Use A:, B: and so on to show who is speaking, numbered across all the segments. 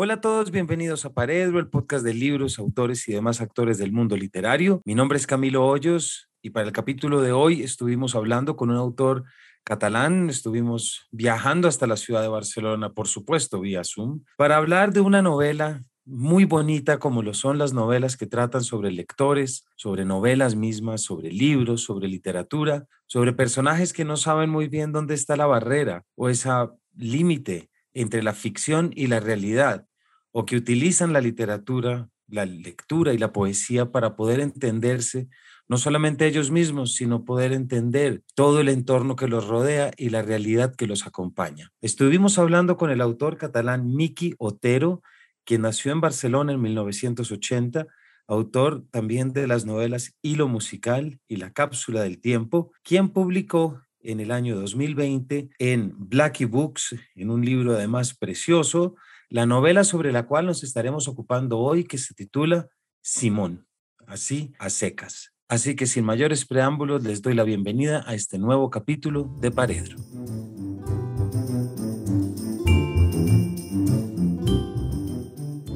A: Hola a todos, bienvenidos a Paredro, el podcast de libros, autores y demás actores del mundo literario. Mi nombre es Camilo Hoyos y para el capítulo de hoy estuvimos hablando con un autor catalán, estuvimos viajando hasta la ciudad de Barcelona, por supuesto, vía Zoom, para hablar de una novela muy bonita como lo son las novelas que tratan sobre lectores, sobre novelas mismas, sobre libros, sobre literatura, sobre personajes que no saben muy bien dónde está la barrera o esa límite entre la ficción y la realidad, o que utilizan la literatura, la lectura y la poesía para poder entenderse, no solamente ellos mismos, sino poder entender todo el entorno que los rodea y la realidad que los acompaña. Estuvimos hablando con el autor catalán Miki Otero, quien nació en Barcelona en 1980, autor también de las novelas Hilo Musical y La Cápsula del Tiempo, quien publicó en el año 2020 en Blackie Books, en un libro además precioso, la novela sobre la cual nos estaremos ocupando hoy, que se titula Simón, así a secas. Así que sin mayores preámbulos les doy la bienvenida a este nuevo capítulo de Paredro.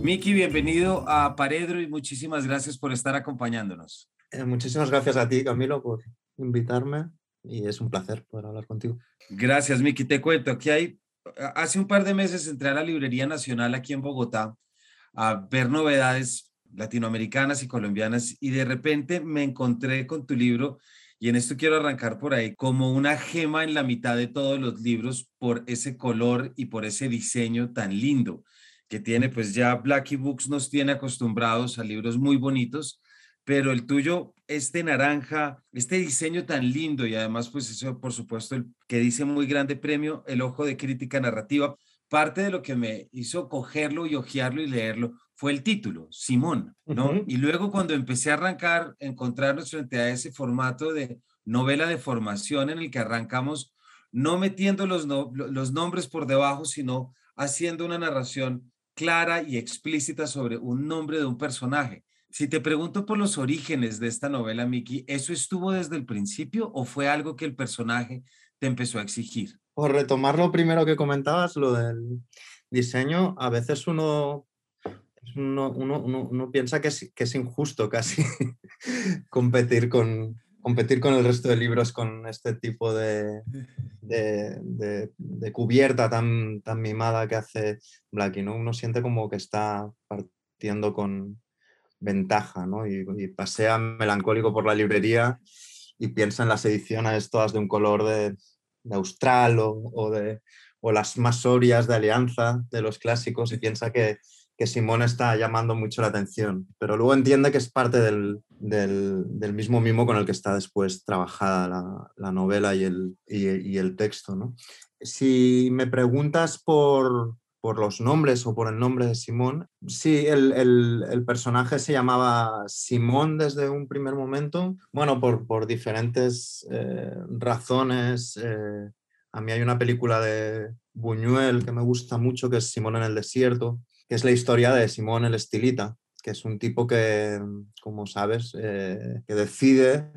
A: Miki, bienvenido a Paredro y muchísimas gracias por estar acompañándonos.
B: Eh, muchísimas gracias a ti, Camilo, por invitarme y es un placer poder hablar contigo.
A: Gracias, Miki. Te cuento que hay, hace un par de meses entré a la Librería Nacional aquí en Bogotá a ver novedades latinoamericanas y colombianas y de repente me encontré con tu libro y en esto quiero arrancar por ahí como una gema en la mitad de todos los libros por ese color y por ese diseño tan lindo que tiene, pues ya Blackie Books nos tiene acostumbrados a libros muy bonitos, pero el tuyo, este naranja, este diseño tan lindo y además pues eso por supuesto el que dice muy grande premio, el ojo de crítica narrativa, parte de lo que me hizo cogerlo y hojearlo y leerlo fue el título, Simón, ¿no? Y luego cuando empecé a arrancar, encontrarnos frente a ese formato de novela de formación en el que arrancamos no metiendo los, los nombres por debajo, sino haciendo una narración clara y explícita sobre un nombre de un personaje. Si te pregunto por los orígenes de esta novela, Miki, ¿eso estuvo desde el principio o fue algo que el personaje te empezó a exigir?
B: Por retomar lo primero que comentabas, lo del diseño, a veces uno, uno, piensa que es, que es, injusto casi competir, con, competir con el resto de libros con este tipo de, de, cubierta tan, tan mimada que hace Blackie. ¿no? Uno siente como que está partiendo con, ventaja, ¿no? Y, pasea melancólico por la librería y piensa en las ediciones todas de un color de, austral o, de, o las más sorias de alianza de los clásicos y piensa que, que Simón está llamando mucho la atención, pero luego entiende que es parte del, del, mismo mimo con el que está después trabajada la, la novela y el, y, el texto. ¿no? Si me preguntas por, por los nombres o por el nombre de Simón. Sí, el, personaje se llamaba Simón desde un primer momento. Bueno, por, por diferentes eh, razones. Eh, a mí hay una película de Buñuel que me gusta mucho, que es Simón en el desierto, que es la historia de Simón el Estilita, que es un tipo que, como sabes, eh, que decide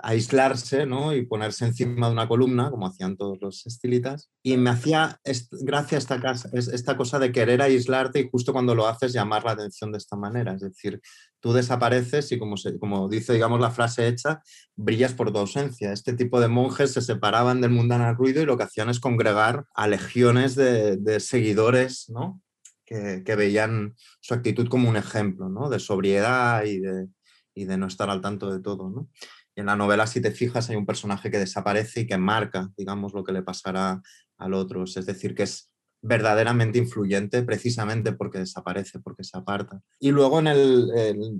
B: aislarse ¿no? y ponerse encima de una columna, como hacían todos los estilitas. Y me hacía gracia esta, casa, esta cosa de querer aislarte y justo cuando lo haces llamar la atención de esta manera. Es decir, tú desapareces y como, se, como dice, digamos, la frase hecha, brillas por tu ausencia. Este tipo de monjes se separaban del mundano ruido y lo que hacían es congregar a legiones de, de seguidores, ¿no? Que, veían su actitud como un ejemplo ¿no? de sobriedad y de, y de, no estar al tanto de todo. ¿no? Y en la novela, si te fijas, hay un personaje que desaparece y que marca, digamos, lo que le pasará al otro. Es decir, que es verdaderamente influyente precisamente porque desaparece, porque se aparta. Y luego en el,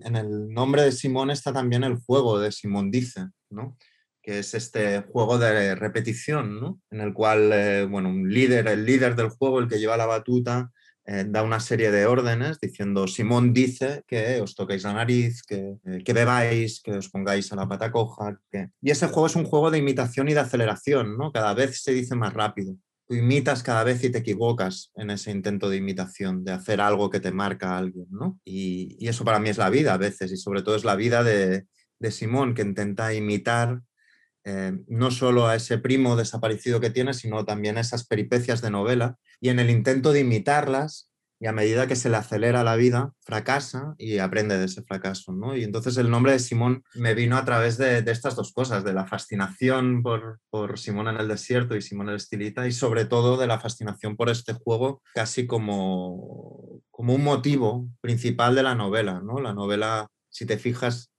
B: en el nombre de Simón está también el juego de Simón Dice, ¿no? que es este juego de repetición, ¿no? en el cual, eh, bueno, un líder, el líder del juego, el que lleva la batuta, eh, da una serie de órdenes diciendo, Simón dice que os toquéis la nariz, que, eh, que bebáis, que os pongáis a la pata coja. Y ese juego es un juego de imitación y de aceleración, ¿no? Cada vez se dice más rápido. Tú imitas cada vez y te equivocas en ese intento de imitación, de hacer algo que te marca a alguien, ¿no? Y, y eso para mí es la vida a veces, y sobre todo es la vida de, de Simón, que intenta imitar eh, no solo a ese primo desaparecido que tiene, sino también a esas peripecias de novela. Y en el intento de imitarlas, y a medida que se le acelera la vida, fracasa y aprende de ese fracaso. ¿no? Y entonces el nombre de Simón me vino a través de, estas dos cosas, de la fascinación por, por, Simón en el desierto y Simón el estilita y sobre todo de la fascinación por este juego casi como, como un motivo principal de la novela. ¿no? La novela, si te fijas,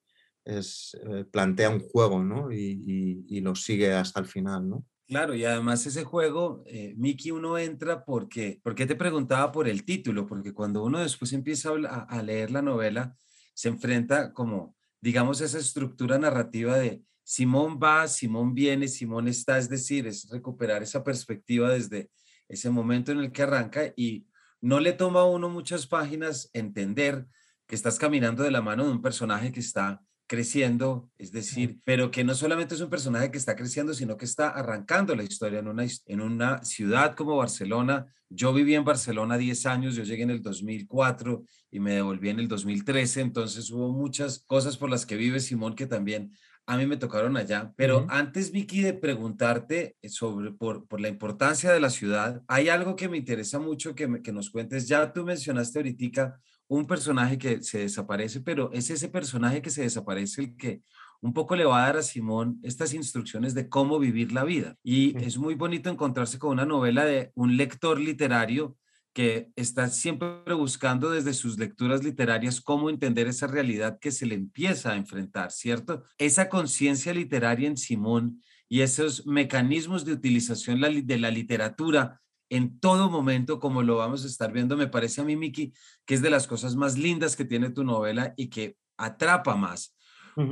B: es, eh, plantea un juego ¿no? y, y, lo sigue hasta el final. ¿no?
A: Claro, y además ese juego, eh, Mickey, uno entra porque, porque te preguntaba por el título, porque cuando uno después empieza a, a, leer la novela, se enfrenta como, digamos, esa estructura narrativa de Simón va, Simón viene, Simón está, es decir, es recuperar esa perspectiva desde ese momento en el que arranca y no le toma a uno muchas páginas entender que estás caminando de la mano de un personaje que está creciendo, es decir, pero que no solamente es un personaje que está creciendo, sino que está arrancando la historia en una, en una ciudad como Barcelona. Yo viví en Barcelona 10 años, yo llegué en el 2004 y me devolví en el 2013, entonces hubo muchas cosas por las que vive Simón que también a mí me tocaron allá. Pero antes, Vicky, de preguntarte sobre por, por, la importancia de la ciudad, hay algo que me interesa mucho que, que nos cuentes. Ya tú mencionaste ahorita un personaje que se desaparece, pero es ese personaje que se desaparece el que un poco le va a dar a Simón estas instrucciones de cómo vivir la vida. Y es muy bonito encontrarse con una novela de un lector literario que está siempre buscando desde sus lecturas literarias cómo entender esa realidad que se le empieza a enfrentar, ¿cierto? Esa conciencia literaria en Simón y esos mecanismos de utilización de la literatura en todo momento, como lo vamos a estar viendo, me parece a mí, Miki, que es de las cosas más lindas que tiene tu novela y que atrapa más.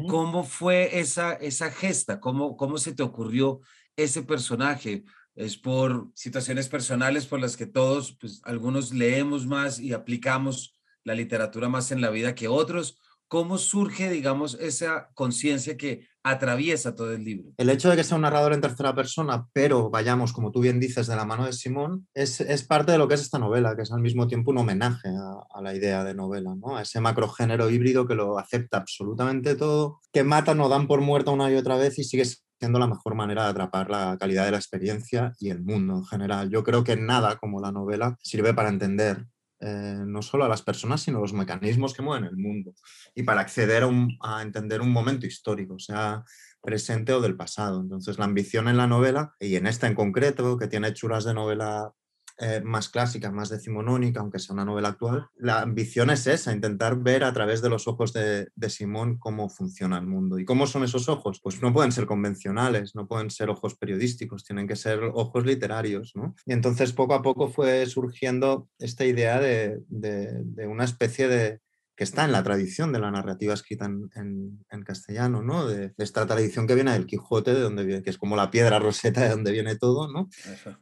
A: ¿Cómo fue esa, esa gesta? ¿Cómo, ¿Cómo se te ocurrió ese personaje? ¿Es por situaciones personales por las que todos, pues algunos leemos más y aplicamos la literatura más en la vida que otros? ¿Cómo surge, digamos, esa conciencia que atraviesa todo el libro?
B: El hecho de que sea un narrador en tercera persona, pero vayamos, como tú bien dices, de la mano de Simón, es, parte de lo que es esta novela, que es al mismo tiempo un homenaje a, la idea de novela, ¿no? a ese macrogénero híbrido que lo acepta absolutamente todo, que mata, no dan por muerto una y otra vez y sigue siendo la mejor manera de atrapar la calidad de la experiencia y el mundo en general. Yo creo que nada como la novela sirve para entender eh, no solo a las personas, sino los mecanismos que mueven el mundo y para acceder a, entender un momento histórico, sea presente o del pasado. Entonces, la ambición en la novela, y en esta en concreto, que tiene churas de novela eh, más clásica, más decimonónica, aunque sea una novela actual, la ambición es esa, intentar ver a través de los ojos de, Simón cómo funciona el mundo. ¿Y cómo son esos ojos? Pues no pueden ser convencionales, no pueden ser ojos periodísticos, tienen que ser ojos literarios. Y entonces poco a poco fue surgiendo esta idea de una especie de, que está en la tradición de la narrativa escrita en, castellano, ¿no? De, esta tradición que viene del Quijote, de donde viene, que es como la piedra roseta de donde viene todo, ¿no?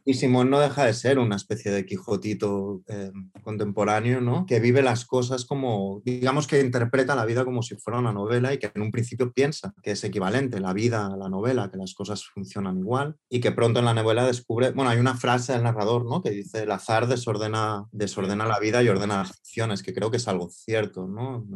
B: Y Simón no deja de ser una especie de Quijotito eh, contemporáneo, ¿no? Que vive las cosas como, digamos que interpreta la vida como si fuera una novela y que en un principio piensa que es equivalente la vida a la novela, que las cosas funcionan igual y que pronto en la novela descubre, bueno, hay una frase del narrador, ¿no? Que dice, el azar desordena, desordena la vida y ordena las acciones, que creo que es algo cierto.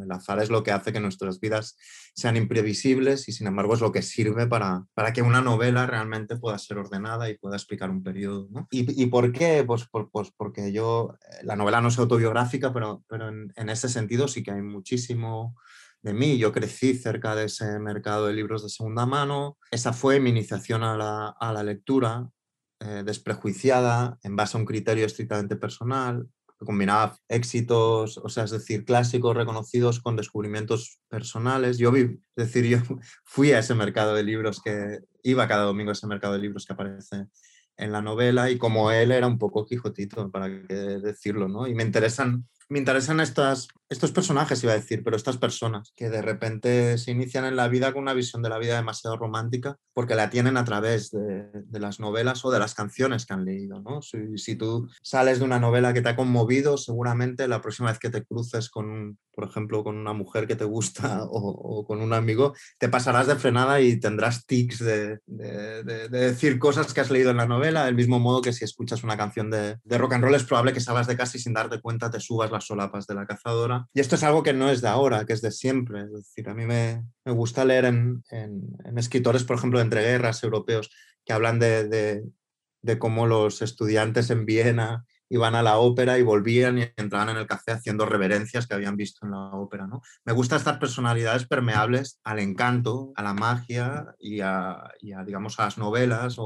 B: El azar es lo que hace que nuestras vidas sean imprevisibles y sin embargo es lo que sirve para, para que una novela realmente pueda ser ordenada y pueda explicar un periodo. ¿Y, por qué? Pues, pues, porque yo, eh, la novela no es autobiográfica, pero, pero en, ese sentido sí que hay muchísimo de mí. Yo crecí cerca de ese mercado de libros de segunda mano. Esa fue mi iniciación a la, lectura, eh, desprejuiciada, en base a un criterio estrictamente personal combinaba éxitos, o sea, es decir, clásicos reconocidos con descubrimientos personales. Yo vi, es decir, yo fui a ese mercado de libros que iba cada domingo a ese mercado de libros que aparece en la novela y como él era un poco Quijotito, para qué decirlo, ¿no? Y me interesan me interesan estas, estos personajes, iba a decir, pero estas personas que de repente se inician en la vida con una visión de la vida demasiado romántica porque la tienen a través de, las novelas o de las canciones que han leído. ¿no? Si, si, tú sales de una novela que te ha conmovido, seguramente la próxima vez que te cruces con, por ejemplo, con una mujer que te gusta o, con un amigo, te pasarás de frenada y tendrás tics de, de, decir cosas que has leído en la novela, del mismo modo que si escuchas una canción de, rock and roll es probable que salgas de casa y sin darte cuenta te subas la solapas de la cazadora. Y esto es algo que no es de ahora, que es de siempre. Es decir, a mí me, me gusta leer en, en, escritores, por ejemplo, de entreguerras europeos, que hablan de, de, cómo los estudiantes en Viena iban a la ópera y volvían y entraban en el café haciendo reverencias que habían visto en la ópera. ¿no? Me gustan estas personalidades permeables al encanto, a la magia y a, digamos, a las novelas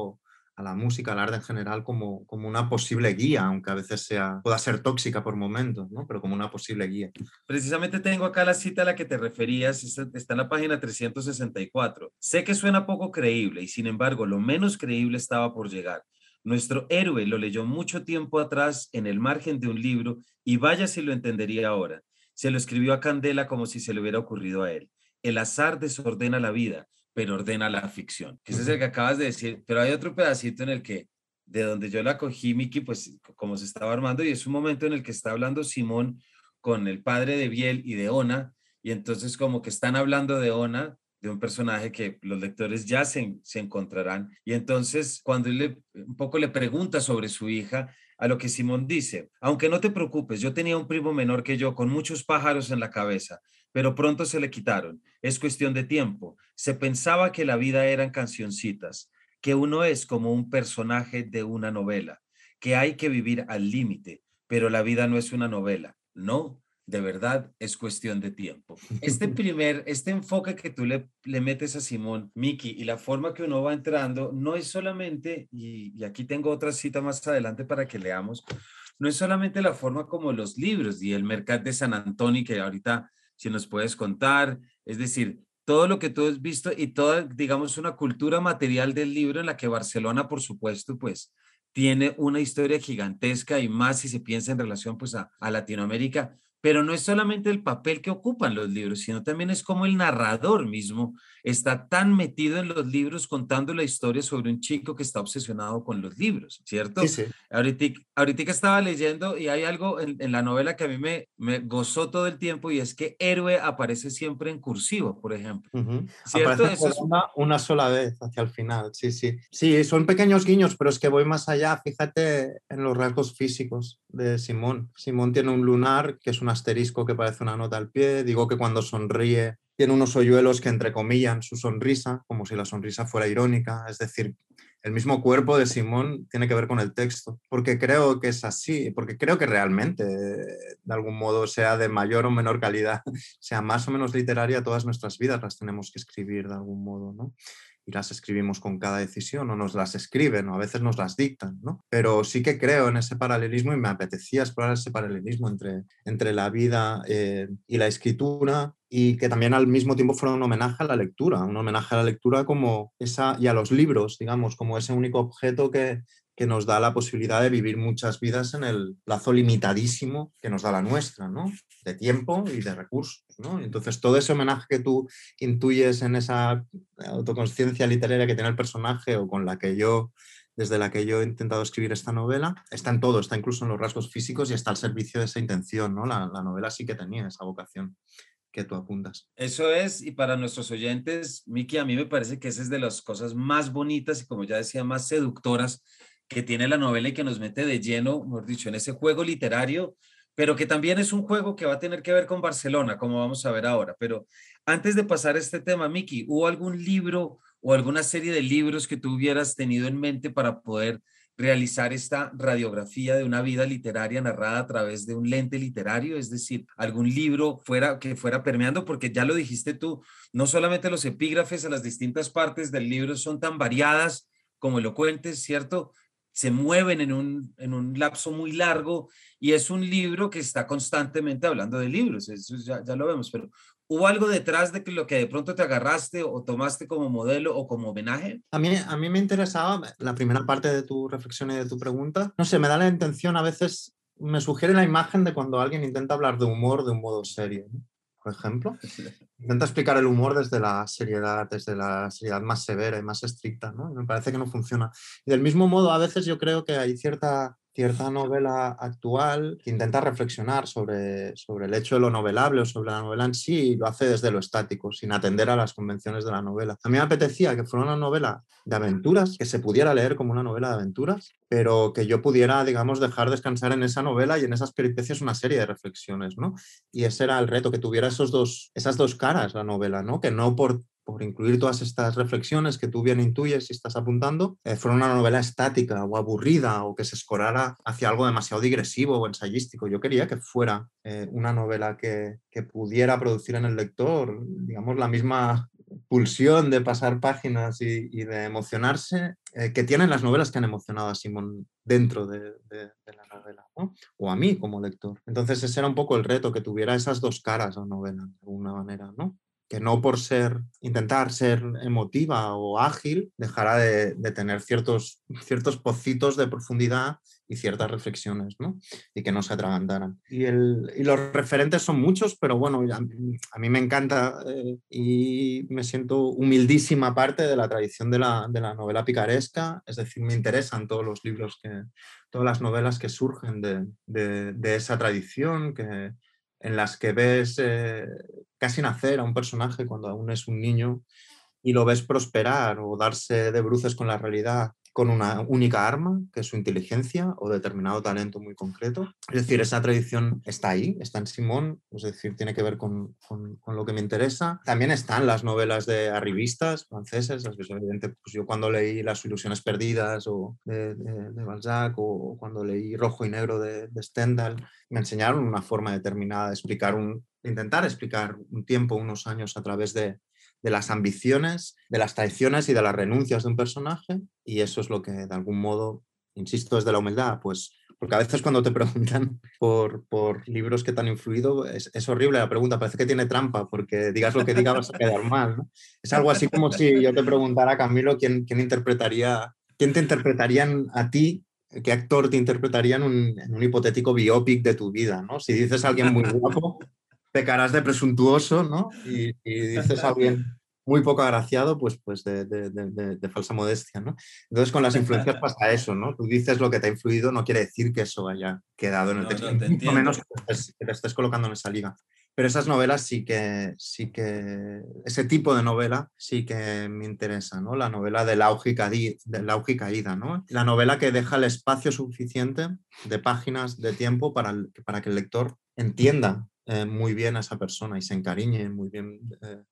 B: a la música, al arte en general, como, como una posible guía, aunque a veces sea, pueda ser tóxica por momentos, ¿no? pero como una posible guía.
A: Precisamente tengo acá la cita a la que te referías, está en la página 364. Sé que suena poco creíble y sin embargo lo menos creíble estaba por llegar. Nuestro héroe lo leyó mucho tiempo atrás en el margen de un libro y vaya si lo entendería ahora. Se lo escribió a Candela como si se le hubiera ocurrido a él. El azar desordena la vida, pero ordena la ficción. Ese es el que acabas de decir, pero hay otro pedacito en el que, de donde yo la cogí, Miki, pues como se estaba armando, y es un momento en el que está hablando Simón con el padre de Biel y de Ona, y entonces como que están hablando de Ona, de un personaje que los lectores ya se, se encontrarán, y entonces cuando él le, un poco le pregunta sobre su hija, a lo que Simón dice, aunque no te preocupes, yo tenía un primo menor que yo con muchos pájaros en la cabeza, pero pronto se le quitaron. Es cuestión de tiempo. Se pensaba que la vida eran cancioncitas, que uno es como un personaje de una novela, que hay que vivir al límite, pero la vida no es una novela. No, de verdad es cuestión de tiempo. Este primer, este enfoque que tú le, le metes a Simón, Miki, y la forma que uno va entrando, no es solamente, y, y aquí tengo otra cita más adelante para que leamos, no es solamente la forma como los libros y el Mercat de San Antonio, que ahorita si nos puedes contar, es decir, todo lo que tú has visto y toda, digamos, una cultura material del libro en la que Barcelona, por supuesto, pues tiene una historia gigantesca y más si se piensa en relación pues a, a Latinoamérica, pero no es solamente el papel que ocupan los libros, sino también es como el narrador mismo está tan metido en los libros contando la historia sobre un chico que está obsesionado con los libros, ¿cierto? Sí, sí. Ahorita, ahorita estaba leyendo y hay algo en, la novela que a mí me, me, gozó todo el tiempo y es que héroe aparece siempre en cursivo, por ejemplo.
B: ¿Cierto? Eso es... una, una, sola vez hacia el final, sí, sí. Sí, son pequeños guiños, pero es que voy más allá, fíjate en los rasgos físicos de Simón. Simón tiene un lunar que es un asterisco que parece una nota al pie, digo que cuando sonríe tiene unos hoyuelos que entrecomillan su sonrisa, como si la sonrisa fuera irónica, es decir, el mismo cuerpo de Simón tiene que ver con el texto, porque creo que es así, porque creo que realmente, de algún modo, sea de mayor o menor calidad, sea más o menos literaria, todas nuestras vidas las tenemos que escribir de algún modo, ¿no? Y las escribimos con cada decisión o nos las escriben o a veces nos las dictan, ¿no? Pero sí que creo en ese paralelismo y me apetecía explorar ese paralelismo entre, entre la vida eh, y la escritura y que también al mismo tiempo fuera un homenaje a la lectura, un homenaje a la lectura como esa, y a los libros, digamos, como ese único objeto que, que nos da la posibilidad de vivir muchas vidas en el plazo limitadísimo que nos da la nuestra, ¿no? De tiempo y de recursos, ¿no? Entonces, todo ese homenaje que tú intuyes en esa autoconsciencia literaria que tiene el personaje o con la que yo, desde la que yo he intentado escribir esta novela, está en todo, está incluso en los rasgos físicos y está al servicio de esa intención, ¿no? La, la novela sí que tenía esa vocación que tú apuntas.
A: Eso es, y para nuestros oyentes, Miki, a mí me parece que esa es de las cosas más bonitas y como ya decía, más seductoras que tiene la novela y que nos mete de lleno, mejor dicho, en ese juego literario, pero que también es un juego que va a tener que ver con Barcelona, como vamos a ver ahora. Pero antes de pasar a este tema, Miki, ¿hubo algún libro o alguna serie de libros que tú hubieras tenido en mente para poder realizar esta radiografía de una vida literaria narrada a través de un lente literario, es decir, algún libro fuera que fuera permeando, porque ya lo dijiste tú, no solamente los epígrafes a las distintas partes del libro son tan variadas como elocuentes, ¿cierto? Se mueven en un, en un lapso muy largo y es un libro que está constantemente hablando de libros, eso ya, ya lo vemos, pero ¿hubo algo detrás de que lo que de pronto te agarraste o tomaste como modelo o como homenaje?
B: A mí, a mí me interesaba la primera parte de tu reflexión y de tu pregunta. No sé, me da la intención a veces, me sugiere la imagen de cuando alguien intenta hablar de humor de un modo serio. Por ejemplo. Intenta explicar el humor desde la seriedad, desde la seriedad más severa y más estricta, ¿no? me parece que no funciona. Y del mismo modo, a veces yo creo que hay cierta cierta novela actual que intenta reflexionar sobre, sobre el hecho de lo novelable o sobre la novela en sí y lo hace desde lo estático, sin atender a las convenciones de la novela. A mí me apetecía que fuera una novela de aventuras, que se pudiera leer como una novela de aventuras, pero que yo pudiera, digamos, dejar descansar en esa novela y en esas peripecias una serie de reflexiones, ¿no? Y ese era el reto, que tuviera esos dos, esas dos caras la novela, ¿no? Que no por por incluir todas estas reflexiones que tú bien intuyes y estás apuntando, eh, una novela estática o aburrida o que se escorara hacia algo demasiado digresivo o ensayístico. Yo quería que fuera eh, una novela que, que pudiera producir en el lector, digamos, la misma pulsión de pasar páginas y, de emocionarse eh, que tienen las novelas que han emocionado a Simón dentro de, la novela, o a mí como lector. Entonces ese era un poco el reto, que tuviera esas dos caras la novela, de alguna manera, ¿no? Que no por ser, intentar ser emotiva o ágil, dejará de, tener ciertos, ciertos pocitos de profundidad y ciertas reflexiones, ¿no? Y que no se atragantaran. Y, y los referentes son muchos, pero bueno, a, mí me encanta eh, y me siento humildísima parte de la tradición de la, de la, novela picaresca, es decir, me interesan todos los libros, que, todas las novelas que surgen de, de, de esa tradición, que, en las que ves eh, casi nacer a un personaje cuando aún es un niño y lo ves prosperar o darse de bruces con la realidad con una única arma, que es su inteligencia o determinado talento muy concreto. Es decir, esa tradición está ahí, está en Simón, es decir, tiene que ver con, con, lo que me interesa. También están las novelas de arribistas franceses, pues, yo cuando leí Las ilusiones perdidas o de, de, Balzac o cuando leí Rojo y Negro de, de Stendhal, me enseñaron una forma determinada de explicar un, intentar explicar un tiempo, unos años a través de, de las ambiciones, de las traiciones y de las renuncias de un personaje. Y eso es lo que de algún modo, insisto, es de la humildad, pues porque a veces cuando te preguntan por, por libros que te han influido, es, es, horrible la pregunta, parece que tiene trampa, porque digas lo que digas vas a quedar mal. Es algo así como si yo te preguntara, Camilo, ¿quién, quién, interpretaría, quién te interpretarían a ti ¿qué actor te interpretaría en un, en un, hipotético biopic de tu vida? ¿no? Si dices a alguien muy guapo, pecarás de presuntuoso, ¿no? Y, dices a alguien muy poco agraciado, pues, pues de, de, de, falsa modestia, ¿no? Entonces con las influencias pasa eso, ¿no? Tú dices lo que te ha influido, no quiere decir que eso haya quedado en el texto, no, menos que te, estés, colocando en esa liga. Pero esas novelas sí que, sí que, ese tipo de novela sí que me interesa, ¿no? La novela de la de caída, ¿no? La novela que deja el espacio suficiente de páginas, de tiempo para, para que el lector entienda eh, muy bien a esa persona y se encariñe muy bien eh,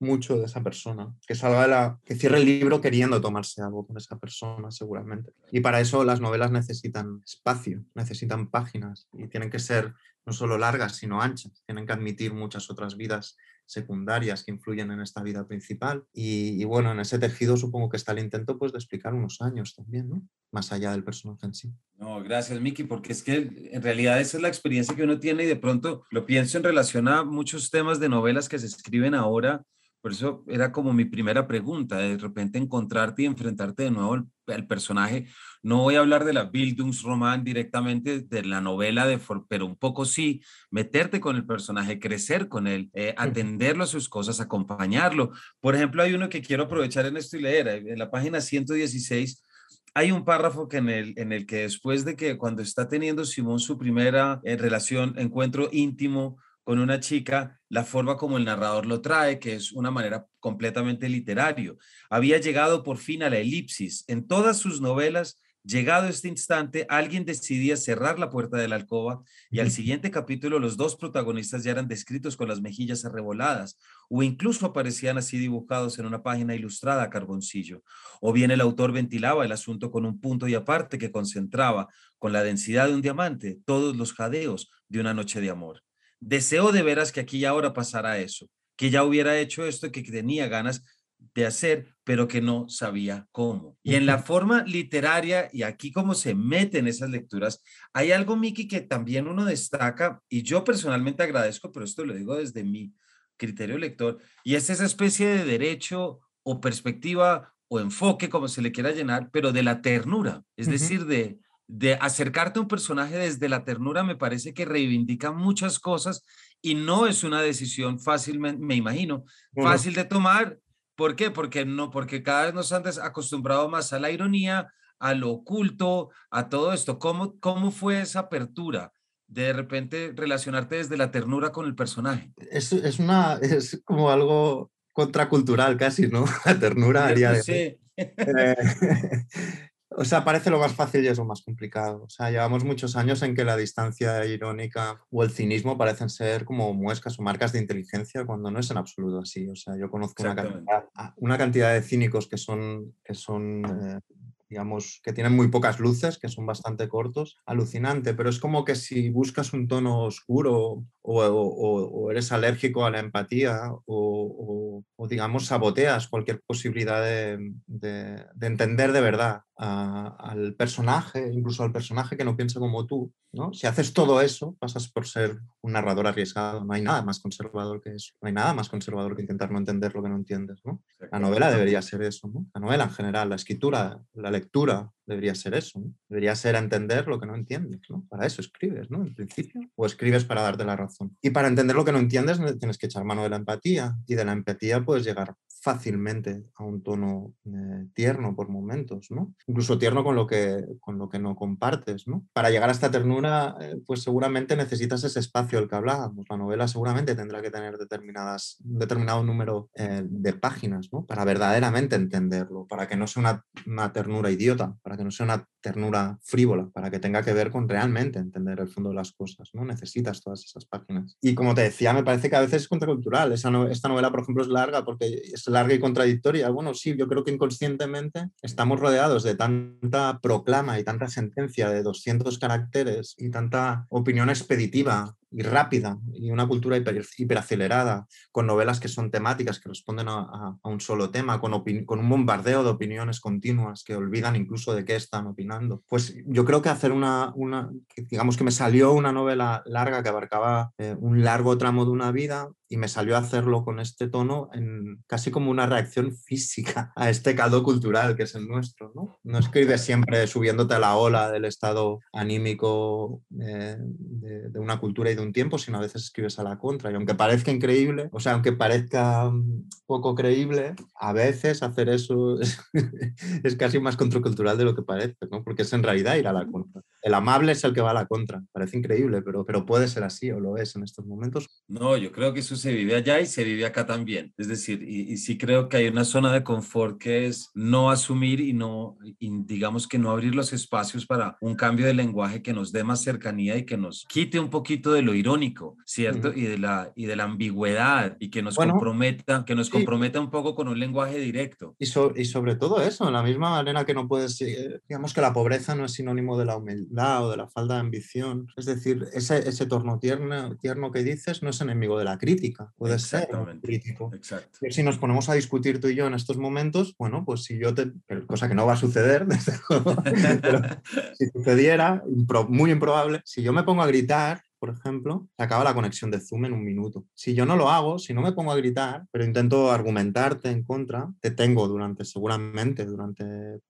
B: mucho de esa persona, que salga la, que cierre el libro queriendo tomarse algo con esa persona seguramente. Y para eso las novelas necesitan espacio, necesitan páginas y tienen que ser no solo largas, sino anchas, tienen que admitir muchas otras vidas secundarias que influyen en esta vida principal. Y, bueno, en ese tejido supongo que está el intento pues, de explicar unos años también, ¿no? Más allá del personaje en sí.
A: No, gracias, Miki, porque es que en realidad esa es la experiencia que uno tiene y de pronto lo pienso en relación a muchos temas de novelas que se escriben ahora por eso era como mi primera pregunta, de repente encontrarte y enfrentarte de nuevo al, personaje. No voy a hablar de la Bildungsroman directamente de la novela, de, pero un poco sí, meterte con el personaje, crecer con él, eh, atenderlo a sus cosas, acompañarlo. Por ejemplo, hay uno que quiero aprovechar en esto y leer, en la página 116 hay un párrafo que en, el, en el que después de que cuando está teniendo Simón su primera eh, relación, encuentro íntimo con una chica, la forma como el narrador lo trae, que es una manera completamente literario. Había llegado por fin a la elipsis. En todas sus novelas, llegado este instante, alguien decidía cerrar la puerta de la alcoba y al siguiente capítulo los dos protagonistas ya eran descritos con las mejillas arreboladas o incluso aparecían así dibujados en una página ilustrada a carboncillo. O bien el autor ventilaba el asunto con un punto y aparte que concentraba con la densidad de un diamante todos los jadeos de una noche de amor. Deseo de veras que aquí y ahora pasara eso, que ya hubiera hecho esto que tenía ganas de hacer, pero que no sabía cómo. Y en la forma literaria, y aquí como se meten esas lecturas, hay algo, Miki, que también uno destaca, y yo personalmente agradezco, pero esto lo digo desde mi criterio lector, y es esa especie de derecho o perspectiva o enfoque, como se le quiera llenar, pero de la ternura, es decir, de, de acercarte a un personaje desde la ternura me parece que reivindica muchas cosas y no es una decisión fácil, me, imagino, fácil de tomar. ¿Por qué? Porque no, porque cada vez nos han acostumbrado más a la ironía, a lo oculto, a todo esto. ¿Cómo, cómo fue esa apertura? de repente relacionarte desde la ternura con el personaje.
B: Es, es, una, es como algo contracultural casi, ¿no? La ternura haría. Sí. Eh, o sea, parece lo más fácil y es lo más complicado. O sea, llevamos muchos años en que la distancia irónica o el cinismo parecen ser como muescas o marcas de inteligencia cuando no es en absoluto así. O sea, yo conozco una cantidad, una cantidad, de cínicos que son, que son eh, digamos, que tienen muy pocas luces, que son bastante cortos, alucinante, pero es como que si buscas un tono oscuro o, eres alérgico a la empatía o, digamos, saboteas cualquier posibilidad de, entender de verdad al personaje, incluso al personaje que no piensa como tú, ¿no? Si haces todo eso, pasas por ser un narrador arriesgado. No hay nada más conservador que eso. No hay nada más conservador que intentar no entender lo que no entiendes, ¿no? La novela debería ser eso, ¿no? La novela en general, la escritura, la lectura, debería ser eso. Debería ser entender lo que no entiendes. ¿no? Para eso escribes, ¿no? En principio. O escribes para darte la razón. Y para entender lo que no entiendes tienes que echar mano de la empatía. Y de la empatía puedes llegar fácilmente a un tono eh, tierno por momentos, ¿no? Incluso tierno con lo que, con lo que no compartes, ¿no? Para llegar a esta ternura, eh, pues seguramente necesitas ese espacio del que hablábamos. La novela seguramente tendrá que tener determinadas, determinado número eh, de páginas, ¿no? Para verdaderamente entenderlo, para que no sea una, una ternura idiota, para que no sea una ternura frívola, para que tenga que ver con realmente entender el fondo de las cosas, ¿no? Necesitas todas esas páginas. Y como te decía, me parece que a veces es contracultural. Esa esta novela, por ejemplo, es larga porque es larga y contradictoria. Bueno, sí, yo creo que inconscientemente estamos rodeados de tanta proclama y tanta sentencia de 200 caracteres y tanta opinión expeditiva y rápida y una cultura hiper, hiperacelerada, con novelas que son temáticas, que responden a, un solo tema, con, con, un bombardeo de opiniones continuas que olvidan incluso de qué están opinando. Pues yo creo que hacer una, una digamos que me salió una novela larga que abarcaba eh, un largo tramo de una vida y me salió a hacerlo con este tono en casi como una reacción física a este caldo cultural que es el nuestro. No, no escribes siempre subiéndote a la ola del estado anímico eh, de, de una cultura y un tiempo, sino a veces escribes a la contra. Y aunque parezca increíble, o sea, aunque parezca mm, poco creíble, a veces hacer eso es, casi más contracultural de lo que parece, ¿no? Porque es en realidad ir a la contra. El amable es el que va a la contra. Parece increíble, pero, pero puede ser así o lo es en estos momentos.
A: No, yo creo que eso se vive allá y se vive acá también. Es decir, y, sí creo que hay una zona de confort que es no asumir y no, digamos que no abrir los espacios para un cambio de lenguaje que nos dé más cercanía y que nos quite un poquito de lo irónico, ¿cierto? y, de la, y de la ambigüedad y que nos comprometa, que nos comprometa un poco con un lenguaje directo.
B: Y, y sobre todo eso, en la misma manera que no puedes, eh, digamos que la pobreza no es sinónimo de la humildad o de la falta de ambición. Es decir, ese, ese torno tierno, tierno que dices no es enemigo de la crítica, puede ser crítico.
A: Exacto.
B: Si nos ponemos a discutir tú y yo en estos momentos, bueno, pues si yo te, cosa que no va a suceder, desde pero si sucediera, muy improbable, si yo me pongo a gritar, por ejemplo, se acaba la conexión de Zoom en un minuto. Si yo no lo hago, si no me pongo a gritar, pero intento argumentarte en contra, te tengo durante, seguramente, durante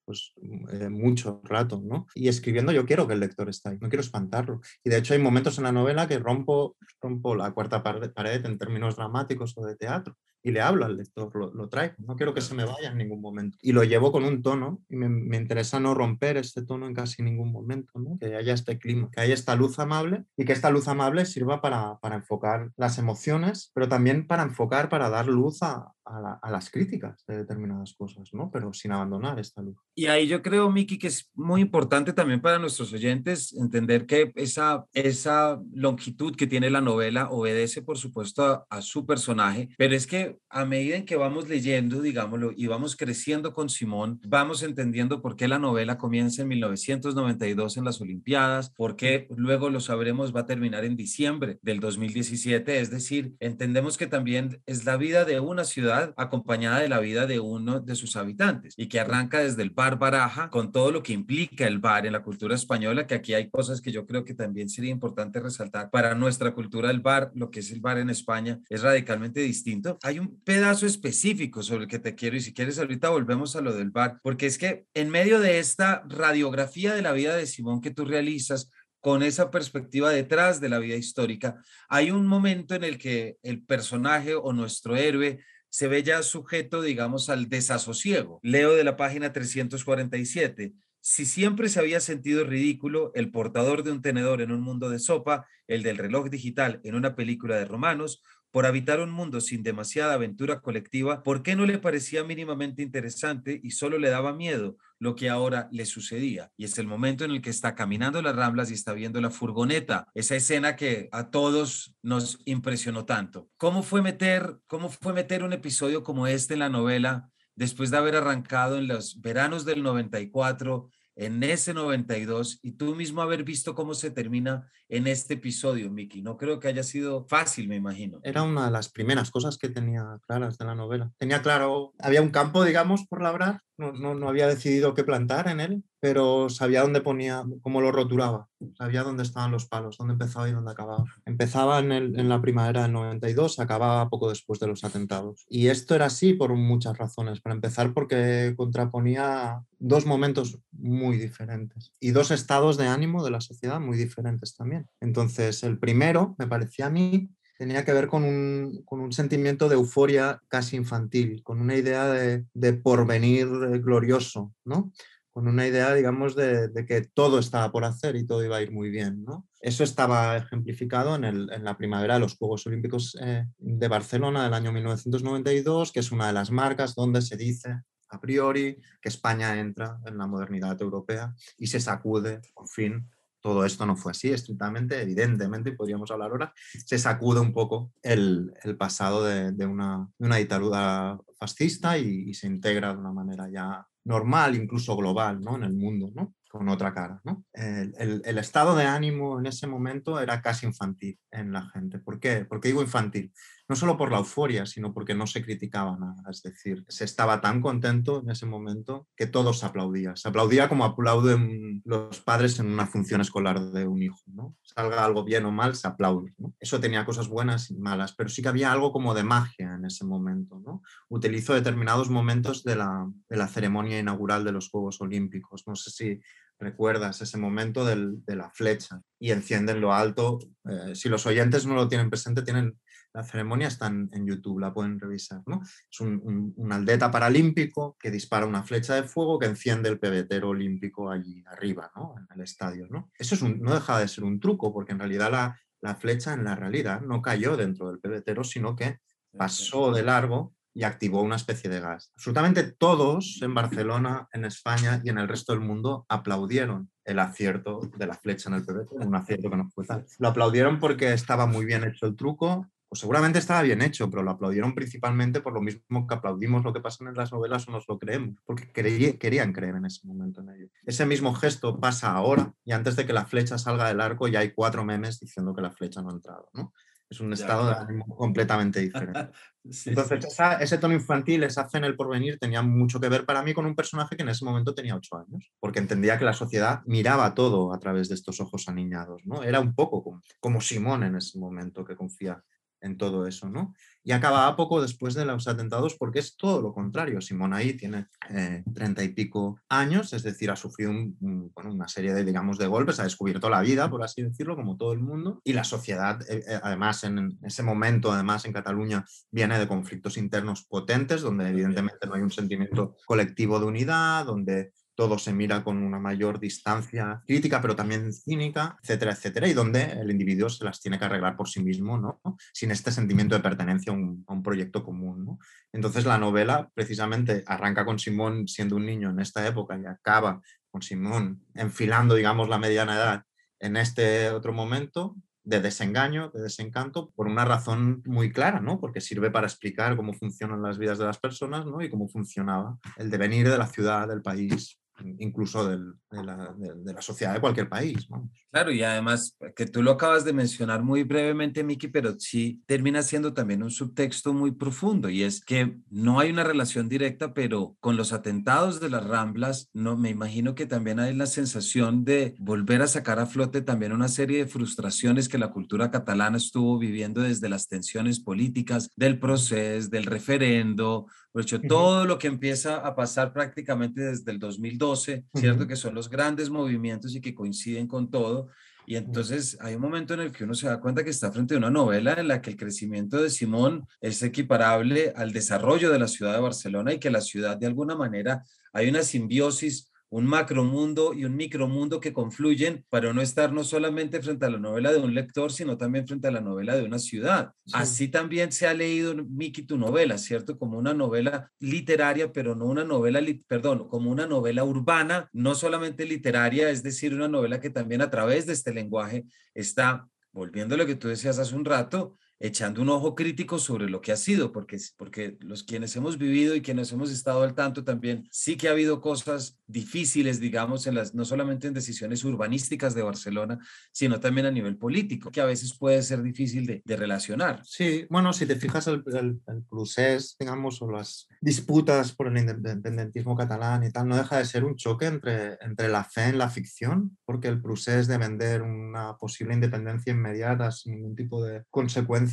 B: pues, eh, mucho rato, ¿no? Y escribiendo yo quiero que el lector esté ahí, no quiero espantarlo. Y de hecho hay momentos en la novela que rompo, rompo la cuarta pared en términos dramáticos o de teatro y le hablo al lector, lo, lo, traigo, no quiero que se me vaya en ningún momento. Y lo llevo con un tono y me, me, interesa no romper este tono en casi ningún momento, que haya este clima, que haya esta luz amable y que esta luz amable sirva para, para enfocar las emociones, pero también para enfocar, para dar luz a, a, las críticas de determinadas cosas, ¿no? Pero sin abandonar esta luz.
A: Y ahí yo creo, Miki, que es muy importante también para nuestros oyentes entender que esa, esa longitud que tiene la novela obedece, por supuesto, a, su personaje, pero es que a medida en que vamos leyendo, digámoslo, y vamos creciendo con Simón, vamos entendiendo por qué la novela comienza en 1992 en las Olimpiadas, por qué luego lo sabremos va a terminar en diciembre del 2017, es decir, entendemos que también es la vida de una ciudad acompañada de la vida de uno de sus habitantes y que arranca desde el bar Baraja con todo lo que implica el bar en la cultura española, que aquí hay cosas que yo creo que también sería importante resaltar para nuestra cultura del bar, lo que es el bar en España es radicalmente distinto. Hay un pedazo específico sobre el que te quiero y si quieres ahorita volvemos a lo del bar, porque es que en medio de esta radiografía de la vida de Simón que tú realizas, con esa perspectiva detrás de la vida histórica, hay un momento en el que el personaje o nuestro héroe se ve ya sujeto, digamos, al desasosiego. Leo de la página 347. Si siempre se había sentido ridículo el portador de un tenedor en un mundo de sopa, el del reloj digital en una película de romanos, por habitar un mundo sin demasiada aventura colectiva, ¿por qué no le parecía mínimamente interesante y solo le daba miedo lo que ahora le sucedía. Y es el momento en el que está caminando las ramblas y está viendo la furgoneta, esa escena que a todos nos impresionó tanto. ¿Cómo fue meter, cómo fue meter un episodio como este en la novela después de haber arrancado en los veranos del 94? En ese 92 y tú mismo haber visto cómo se termina en este episodio, Miki. No creo que haya sido fácil, me imagino.
B: Era una de las primeras cosas que tenía claras de la novela. Tenía claro, había un campo, digamos, por labrar, no, no, no había decidido qué plantar en él, pero sabía dónde ponía, cómo lo rotulaba, sabía dónde estaban los palos, dónde empezaba y dónde acababa. Empezaba en, el, en, la primavera del 92, acababa poco después de los atentados. Y esto era así por muchas razones. Para empezar, porque contraponía dos momentos muy diferentes y dos estados de ánimo de la sociedad muy diferentes también. Entonces, el primero, me parecía a mí, tenía que ver con un, sentimiento de euforia casi infantil, con una idea de, de porvenir glorioso, ¿no? Con una idea, digamos, de, que todo estaba por hacer y todo iba a ir muy bien. ¿no? Eso estaba ejemplificado en, el, en, la primavera de los Juegos Olímpicos eh, de Barcelona del año 1992, que es una de las marcas donde se dice a priori que España entra en la modernidad europea y se sacude, por fin, todo esto no fue así, estrictamente, evidentemente, podríamos hablar ahora, se sacude un poco el, el pasado de, de, una, de, una, dictadura fascista y, y, se integra de una manera ya normal, incluso global, ¿no? En el mundo, ¿no? Con otra cara, ¿no? El, el, estado de ánimo en ese momento era casi infantil en la gente. ¿Por qué? ¿Por qué digo infantil? No solo por la euforia, sino porque no se criticaba nada. Es decir, se estaba tan contento en ese momento que todos se aplaudía. Se aplaudía como aplauden los padres en una función escolar de un hijo, ¿no? Salga algo bien o mal, se aplaude. Eso tenía cosas buenas y malas, pero sí que había algo como de magia en ese momento, ¿no? Utilizo determinados momentos de la, de la ceremonia inaugural de los Juegos Olímpicos. No sé si recuerdas ese momento del, de la flecha y encienden lo alto. Eh, si los oyentes no lo tienen presente, tienen la ceremonia está en, en, YouTube, la pueden revisar. ¿no? Es un, un, un, atleta paralímpico que dispara una flecha de fuego que enciende el pebetero olímpico allí arriba, ¿no? en el estadio. ¿no? Eso es un, no deja de ser un truco, porque en realidad la, la flecha en la realidad no cayó dentro del pebetero, sino que pasó de largo y activó una especie de gas. Absolutamente todos en Barcelona, en España y en el resto del mundo aplaudieron el acierto de la flecha en el pebetero, un acierto que no fue tal. Lo aplaudieron porque estaba muy bien hecho el truco, pues seguramente estaba bien hecho, pero lo aplaudieron principalmente por lo mismo que aplaudimos lo que pasa en las novelas o nos lo creemos, porque querían creer en ese momento en ello. Ese mismo gesto pasa ahora y antes de que la flecha salga del arco ya hay cuatro memes diciendo que la flecha no ha entrado, ¿no? Es un estado de ánimo completamente diferente. sí, Entonces, sí. Esa, ese tono infantil, esa fe en el porvenir, tenía mucho que ver para mí con un personaje que en ese momento tenía ocho años, porque entendía que la sociedad miraba todo a través de estos ojos aniñados. ¿no? Era un poco como, como Simón en ese momento, que confía en todo eso, ¿no? Y acababa poco después de los atentados porque es todo lo contrario. Simón ahí tiene eh, treinta y pico años, es decir, ha sufrido un, un, bueno, una serie de, digamos, de golpes, ha descubierto la vida, por así decirlo, como todo el mundo. Y la sociedad, eh, eh, además, en ese momento, además, en Cataluña, viene de conflictos internos potentes, donde evidentemente no hay un sentimiento colectivo de unidad, donde todo se mira con una mayor distancia crítica, pero también cínica, etcétera, etcétera, y donde el individuo se las tiene que arreglar por sí mismo, ¿no? Sin este sentimiento de pertenencia a un, a proyecto común. Entonces la novela precisamente arranca con Simón siendo un niño en esta época y acaba con Simón enfilando, digamos, la mediana edad en este otro momento, de desengaño, de desencanto, por una razón muy clara, ¿no? Porque sirve para explicar cómo funcionan las vidas de las personas, ¿no? Y cómo funcionaba el devenir de la ciudad, del país, incluso de, la, sociedad de cualquier país.
A: Claro, y además que tú lo acabas de mencionar muy brevemente, Miki, pero sí termina siendo también un subtexto muy profundo y es que no hay una relación directa, pero con los atentados de las Ramblas, no me imagino que también hay la sensación de volver a sacar a flote también una serie de frustraciones que la cultura catalana estuvo viviendo desde las tensiones políticas, del proceso, del referendo, de hecho, uh -huh. todo lo que empieza a pasar prácticamente desde el 2012, uh -huh. ¿cierto? Que son los grandes movimientos y que coinciden con todo. Y entonces hay un momento en el que uno se da cuenta que está frente a una novela en la que el crecimiento de Simón es equiparable al desarrollo de la ciudad de Barcelona y que la ciudad de alguna manera hay una simbiosis un macromundo y un micromundo que confluyen para no estar no solamente frente a la novela de un lector, sino también frente a la novela de una ciudad. Así también se ha leído, Miki, tu novela, ¿cierto? Como una novela literaria, pero no una novela, perdón, como una novela urbana, no solamente literaria, es decir, una novela que también a través de este lenguaje está, volviendo a lo que tú decías hace un rato, echando un ojo crítico sobre lo que ha sido, porque, porque los quienes hemos vivido y quienes hemos estado al tanto también, sí que ha habido cosas difíciles, digamos, en las, no solamente en decisiones urbanísticas de Barcelona, sino también a nivel político, que a veces puede ser difícil de, de relacionar.
B: Sí, bueno, si te fijas el, el, el, procés, digamos, o las disputas por el independentismo catalán y tal, no deja de ser un choque entre, entre la fe en la ficción, porque el procés de vender una posible independencia inmediata sin ningún tipo de consecuencia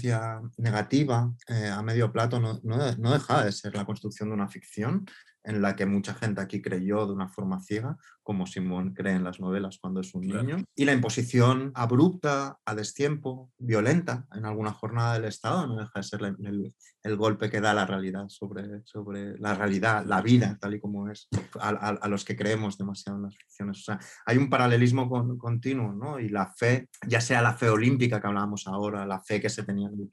B: negativa eh, a medio plato no, no, deja de ser la construcción de una ficción en la que mucha gente aquí creyó de una forma ciega, como Simón cree en las novelas cuando es un niño, y la imposición abrupta, a destiempo, violenta en alguna jornada del Estado no deja de ser el, el, golpe que da la realidad sobre, sobre la realidad, la vida tal y como es, a, a, los que creemos demasiado en las ficciones. O sea, hay un paralelismo con, continuo, ¿no? Y la fe, ya sea la fe olímpica que hablábamos ahora, la fe que se tenía en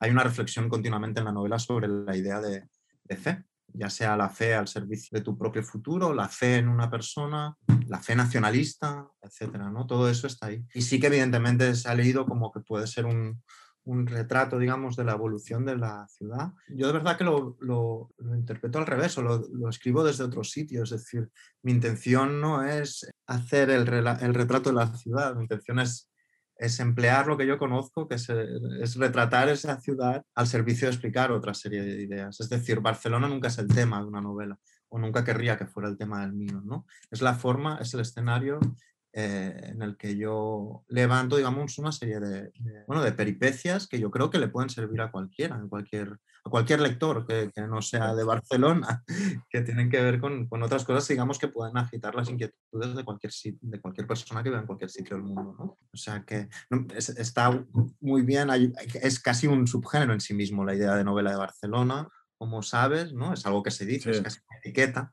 B: hay una reflexión continuamente en la novela sobre la idea de, de fe ya sea la fe al servicio de tu propio futuro, la fe en una persona, la fe nacionalista, etcétera, ¿no? Todo eso está ahí. Y sí que evidentemente se ha leído como que puede ser un, un retrato, digamos, de la evolución de la ciudad. Yo de verdad que lo, lo, interpreto al revés o lo, lo, escribo desde otro sitio, es decir, mi intención no es hacer el, el retrato de la ciudad, mi intención es es emplear lo que yo conozco, que es, es, retratar esa ciudad al servicio de explicar otra serie de ideas. Es decir, Barcelona nunca es el tema de una novela, o nunca querría que fuera el tema del mío, ¿no? Es la forma, es el escenario eh, en el que yo levanto, digamos, una serie de, de, bueno, de peripecias que yo creo que le pueden servir a cualquiera, a cualquier, a cualquier lector que, que no sea de Barcelona, que tienen que ver con, con, otras cosas, digamos, que pueden agitar las inquietudes de cualquier, de cualquier persona que viva en cualquier sitio del mundo. ¿no? O sea que no, es, está muy bien, hay, es casi un subgénero en sí mismo la idea de novela de Barcelona, como sabes, ¿no? Es algo que se dice, sí. es casi una etiqueta,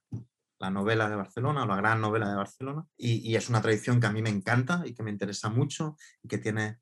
B: la novela de Barcelona o la gran novela de Barcelona. Y, y, es una tradición que a mí me encanta y que me interesa mucho y que tiene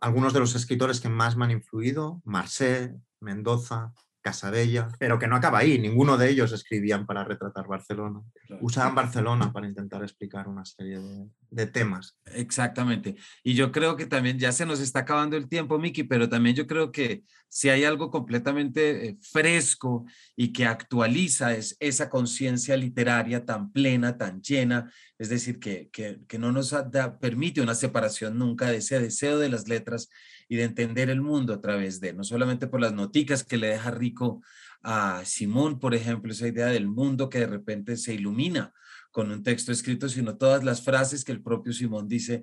B: algunos de los escritores que más me han influido, Marcé, Mendoza, Casabella, pero que no acaba ahí. Ninguno de ellos escribían para retratar Barcelona. Usaban Barcelona para intentar explicar una serie de, de, temas.
A: Exactamente. Y yo creo que también ya se nos está acabando el tiempo, Miki, pero también yo creo que si hay algo completamente eh, fresco y que actualiza es esa conciencia literaria tan plena, tan llena, es decir, que, que, que no nos permite una separación nunca de ese deseo de las letras y de entender el mundo a través de, no solamente por las noticas que le deja rico a Simón, por ejemplo, esa idea del mundo que de repente se ilumina con un texto escrito, sino todas las frases que el propio Simón dice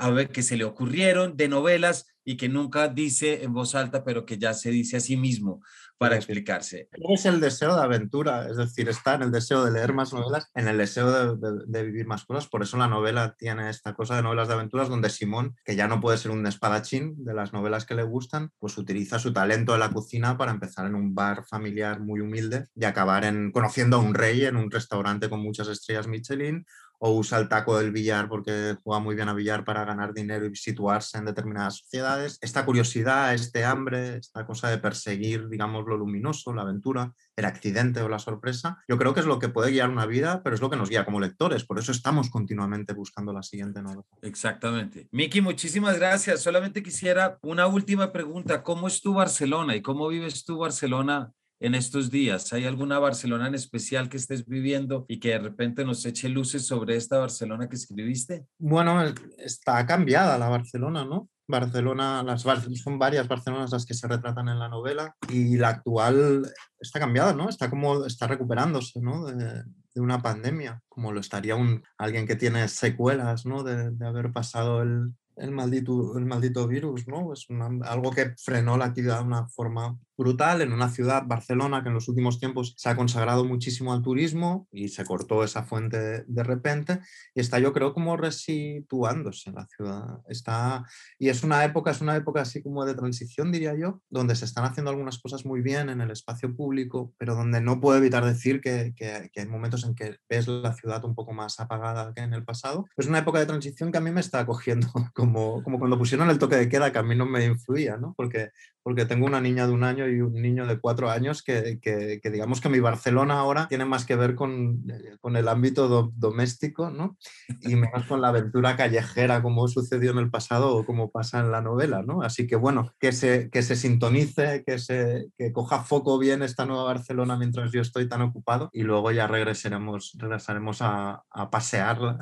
A: a ver, que se le ocurrieron de novelas y que nunca dice en voz alta, pero que ya se dice a sí mismo para explicarse.
B: Es el deseo de aventura, es decir, está en el deseo de leer más novelas, en el deseo de, de, de, vivir más cosas. Por eso la novela tiene esta cosa de novelas de aventuras donde Simón, que ya no puede ser un espadachín de las novelas que le gustan, pues utiliza su talento de la cocina para empezar en un bar familiar muy humilde y acabar en, conociendo a un rey en un restaurante con muchas estrellas Michelin o usa el taco del billar porque juega muy bien a billar para ganar dinero y situarse en determinadas sociedades. Esta curiosidad, este hambre, esta cosa de perseguir, digamos, lo luminoso, la aventura, el accidente o la sorpresa, yo creo que es lo que puede guiar una vida, pero es lo que nos guía como lectores. Por eso estamos continuamente buscando la siguiente novela.
A: Exactamente. Miki, muchísimas gracias. Solamente quisiera una última pregunta. ¿Cómo es tu Barcelona y cómo vives tú Barcelona en estos días? ¿Hay alguna Barcelona en especial que estés viviendo y que de repente nos eche luces sobre esta Barcelona que escribiste?
B: Bueno, está cambiada la Barcelona, ¿no? Barcelona, las, son varias Barcelonas las que se retratan en la novela y la actual está cambiada, ¿no? Está como, está recuperándose, ¿no? De, una pandemia, como lo estaría un, alguien que tiene secuelas, ¿no? De, haber pasado el, el maldito, el maldito virus, ¿no? Es algo que frenó la actividad de una forma brutal en una ciudad, Barcelona, que en los últimos tiempos se ha consagrado muchísimo al turismo y se cortó esa fuente de repente y está yo creo como resituándose la ciudad. Está, y es una época, es una época así como de transición, diría yo, donde se están haciendo algunas cosas muy bien en el espacio público, pero donde no puedo evitar decir que, que, hay momentos en que ves la ciudad un poco más apagada que en el pasado. Es una época de transición que a mí me está acogiendo, como, como cuando pusieron el toque de queda, que a mí no me influía, ¿no? Porque, porque tengo una niña de un año y un niño de cuatro años que, que, que digamos que mi Barcelona ahora tiene más que ver con, con el ámbito doméstico, ¿no? Y menos con la aventura callejera como sucedió en el pasado o como pasa en la novela, ¿no? Así que bueno, que se, que se sintonice, que, se, que coja foco bien esta nueva Barcelona mientras yo estoy tan ocupado y luego ya regresaremos, regresaremos a, a pasearla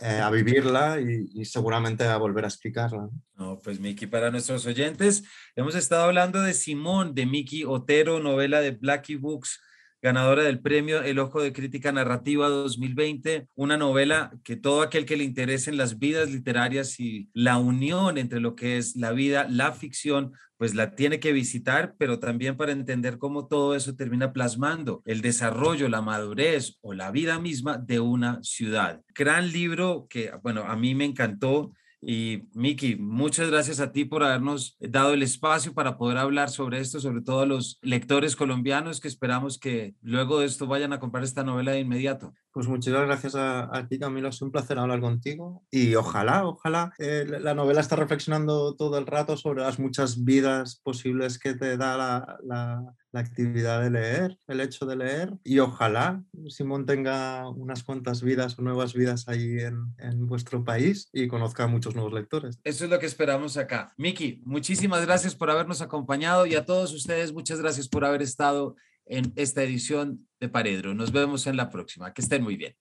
B: eh, a vivirla y, seguramente a volver a explicarla.
A: No, pues Miki, para nuestros oyentes, hemos estado hablando de Simón, de Miki Otero, novela de Blackie Books, ganadora del premio El Ojo de Crítica Narrativa 2020, una novela que todo aquel que le interese en las vidas literarias y la unión entre lo que es la vida, la ficción, pues la tiene que visitar, pero también para entender cómo todo eso termina plasmando el desarrollo, la madurez o la vida misma de una ciudad. Gran libro que, bueno, a mí me encantó. Y Miki, muchas gracias a ti por habernos dado el espacio para poder hablar sobre esto, sobre todo a los lectores colombianos que esperamos que luego de esto vayan a comprar esta novela de inmediato.
B: Pues muchas gracias a, ti, Camilo. Es un placer hablar contigo. Y ojalá, ojalá eh, la novela está reflexionando todo el rato sobre las muchas vidas posibles que te da la, la, actividad de leer, el hecho de leer. Y ojalá Simón tenga unas cuantas vidas o nuevas vidas ahí en, en vuestro país y conozca a muchos nuevos lectores.
A: Eso es lo que esperamos acá. Miki, muchísimas gracias por habernos acompañado y a todos ustedes, muchas gracias por haber estado en esta edición de Paredro. Nos vemos en la próxima. Que estén muy bien.